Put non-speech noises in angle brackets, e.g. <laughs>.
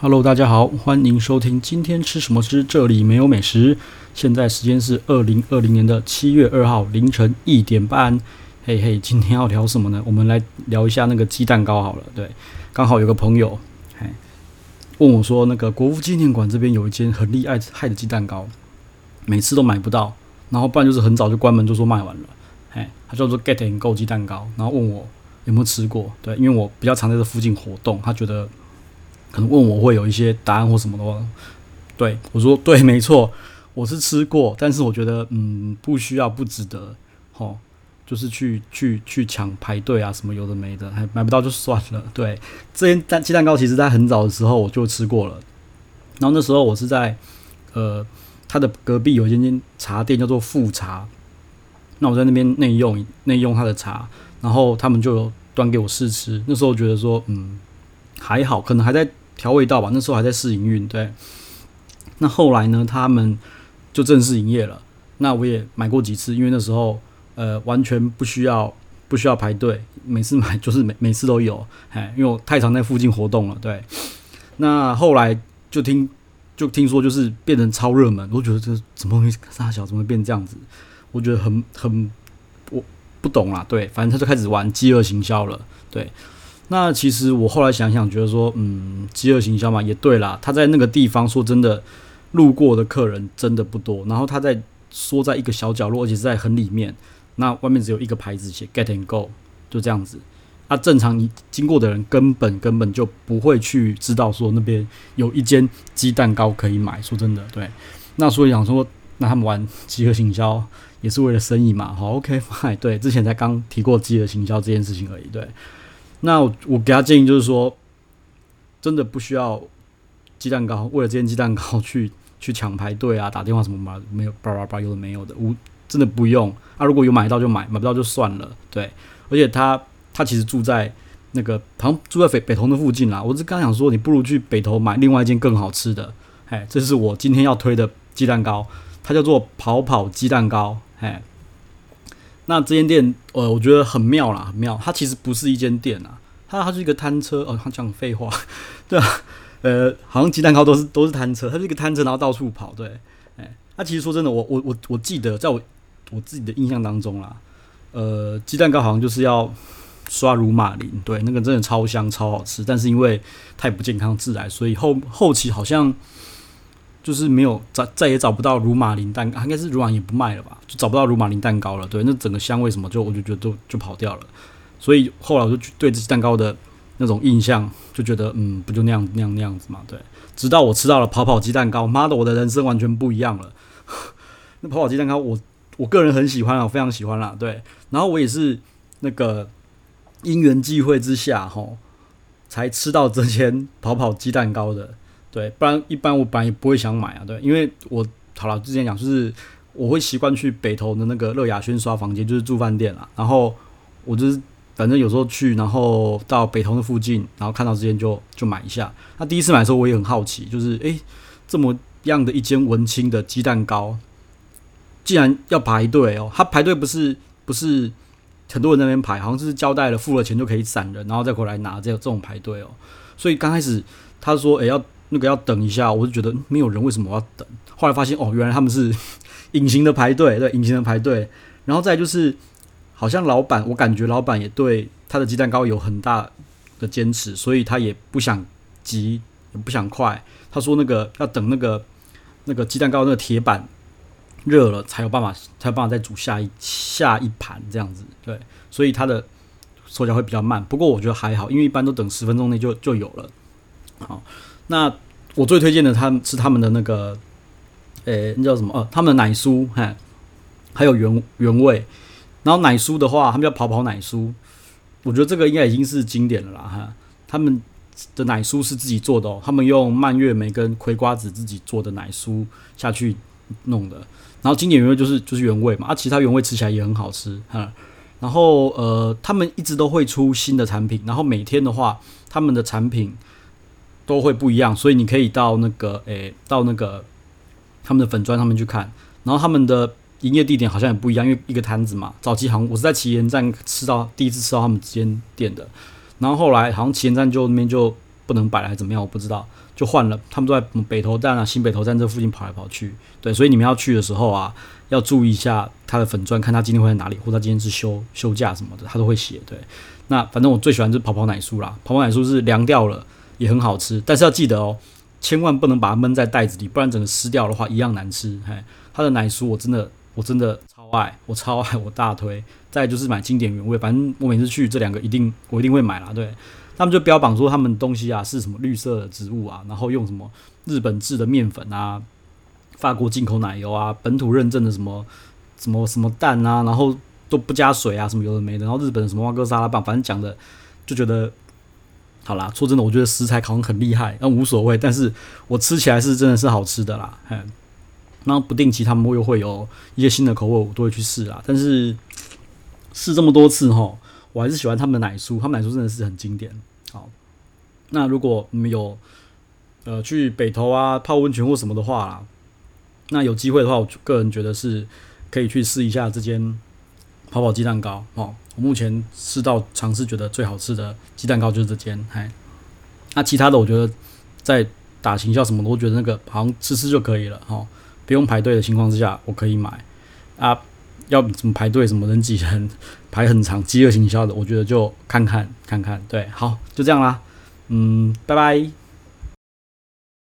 Hello，大家好，欢迎收听今天吃什么吃，这里没有美食。现在时间是二零二零年的七月二号凌晨一点半。嘿嘿，今天要聊什么呢？我们来聊一下那个鸡蛋糕好了。对，刚好有个朋友，嘿，问我说，那个国父纪念馆这边有一间很厉害害的鸡蛋糕，每次都买不到，然后不然就是很早就关门，就说卖完了。嘿，他叫做 Get and Go 鸡蛋糕，然后问我有没有吃过。对，因为我比较常在这附近活动，他觉得。可能问我会有一些答案或什么的话，对我说对，没错，我是吃过，但是我觉得嗯，不需要，不值得，吼，就是去去去抢排队啊，什么有的没的，还买不到就算了。对，这间蛋鸡蛋糕其实在很早的时候我就吃过了，然后那时候我是在呃他的隔壁有一间茶店叫做富茶，那我在那边内用内用他的茶，然后他们就端给我试吃，那时候觉得说嗯。还好，可能还在调味道吧。那时候还在试营运，对。那后来呢，他们就正式营业了。那我也买过几次，因为那时候呃完全不需要不需要排队，每次买就是每每次都有。哎，因为我太常在附近活动了，对。那后来就听就听说就是变成超热门，我觉得这怎么会大小怎么会变这样子？我觉得很很我不懂啦，对。反正他就开始玩饥饿行销了，对。那其实我后来想想，觉得说，嗯，饥饿行销嘛，也对啦。他在那个地方，说真的，路过的客人真的不多。然后他在缩，在一个小角落，而且是在很里面，那外面只有一个牌子写 “Get and Go”，就这样子。啊，正常你经过的人根本根本就不会去知道说那边有一间鸡蛋糕可以买。说真的，对。那所以想说，那他们玩饥饿行销也是为了生意嘛？好，OK，fine。对，之前才刚提过饥饿行销这件事情而已。对。那我，我给他建议就是说，真的不需要鸡蛋糕，为了这件鸡蛋糕 <laughs> 去去抢排队啊，打电话什么嘛，没有叭叭叭有的没有的，无真的不用啊。如果有买到就买，买不到就算了。对，而且他他其实住在那个好像住在北北投的附近啦。我是刚想说，你不如去北投买另外一间更好吃的。哎，这是我今天要推的鸡蛋糕，它叫做跑跑鸡蛋糕。哎。那这间店，呃，我觉得很妙啦，很妙。它其实不是一间店啊，它它是一个摊车。哦，他讲废话，<laughs> 对啊，呃，好像鸡蛋糕都是都是摊车，它是一个摊车，然后到处跑。对，哎，那其实说真的，我我我我记得，在我我自己的印象当中啦，呃，鸡蛋糕好像就是要刷乳玛琳，对，那个真的超香超好吃。但是因为太不健康致癌，所以后后期好像。就是没有再再也找不到乳玛琳蛋糕，应该是乳玛也不卖了吧，就找不到乳玛琳蛋糕了。对，那整个香味什么就我就觉得就就跑掉了。所以后来我就对这蛋糕的那种印象就觉得，嗯，不就那样那样那样子嘛。对，直到我吃到了跑跑鸡蛋糕，妈的，我的人生完全不一样了。那跑跑鸡蛋糕我，我个人很喜欢啊，我非常喜欢啦。对，然后我也是那个因缘际会之下，哈，才吃到这间跑跑鸡蛋糕的。对，不然一般我本来也不会想买啊。对，因为我好了之前讲，就是我会习惯去北投的那个乐雅轩刷房间，就是住饭店啦。然后我就是反正有时候去，然后到北投的附近，然后看到之间就就买一下。那第一次买的时候我也很好奇，就是诶，这么样的一间文青的鸡蛋糕，既然要排队哦，他排队不是不是很多人那边排，好像是交代了付了钱就可以闪人，然后再回来拿这这种排队哦。所以刚开始他说诶要。那个要等一下，我就觉得没有人，为什么我要等？后来发现哦，原来他们是 <laughs> 隐形的排队，对，隐形的排队。然后再就是，好像老板，我感觉老板也对他的鸡蛋糕有很大的坚持，所以他也不想急，也不想快。他说那个要等那个那个鸡蛋糕那个铁板热了，才有办法，才有办法再煮下一下一盘这样子。对，所以他的手脚会比较慢。不过我觉得还好，因为一般都等十分钟内就就有了。好。那我最推荐的，他们是他们的那个，诶、那叫什么？呃、他们的奶酥，哈，还有原原味。然后奶酥的话，他们叫跑跑奶酥，我觉得这个应该已经是经典了啦，哈。他们的奶酥是自己做的哦，他们用蔓越莓跟葵瓜子自己做的奶酥下去弄的。然后经典原味就是就是原味嘛，啊，其他原味吃起来也很好吃，哈。然后呃，他们一直都会出新的产品，然后每天的话，他们的产品。都会不一样，所以你可以到那个，诶、到那个他们的粉专上面去看。然后他们的营业地点好像也不一样，因为一个摊子嘛。早期好像我是在旗岩站吃到第一次吃到他们这间店的，然后后来好像旗岩站就那边就不能摆了，还怎么样？我不知道，就换了。他们都在北投站啊、新北投站这附近跑来跑去。对，所以你们要去的时候啊，要注意一下他的粉砖，看他今天会在哪里，或者他今天是休休假什么的，他都会写。对，那反正我最喜欢就是跑跑奶酥啦，跑跑奶酥是凉掉了也很好吃，但是要记得哦，千万不能把它闷在袋子里，不然整个湿掉的话一样难吃。嘿，它的奶酥我真的我真的超爱，我超爱，我大推。再就是买经典原味，反正我每次去这两个一定我一定会买啦。对，他们就标榜说他们东西啊是什么绿色的植物啊，然后用什么日本制的面粉啊，法国进口奶油啊，本土认证的什么什么什么蛋啊，然后都不加水啊，什么有的没的，然后日本什么蛙哥沙拉棒，反正讲的就觉得好啦。说真的，我觉得食材好像很厉害，但无所谓。但是我吃起来是真的是好吃的啦。嘿，然后不定期他们又会有一些新的口味，我都会去试啦。但是。试这么多次哈，我还是喜欢他们的奶酥，他们奶酥真的是很经典。好，那如果你们有呃去北投啊泡温泉或什么的话啦，那有机会的话，我个人觉得是可以去试一下这间跑跑鸡蛋糕哦。我目前吃到尝试觉得最好吃的鸡蛋糕就是这间，嗨。那其他的我觉得在打行销什么的，我觉得那个好像吃吃就可以了哈，不用排队的情况之下，我可以买啊。要怎么排队？什么人挤人，排很长，饥饿营销的，我觉得就看看看看。对，好，就这样啦。嗯，拜拜。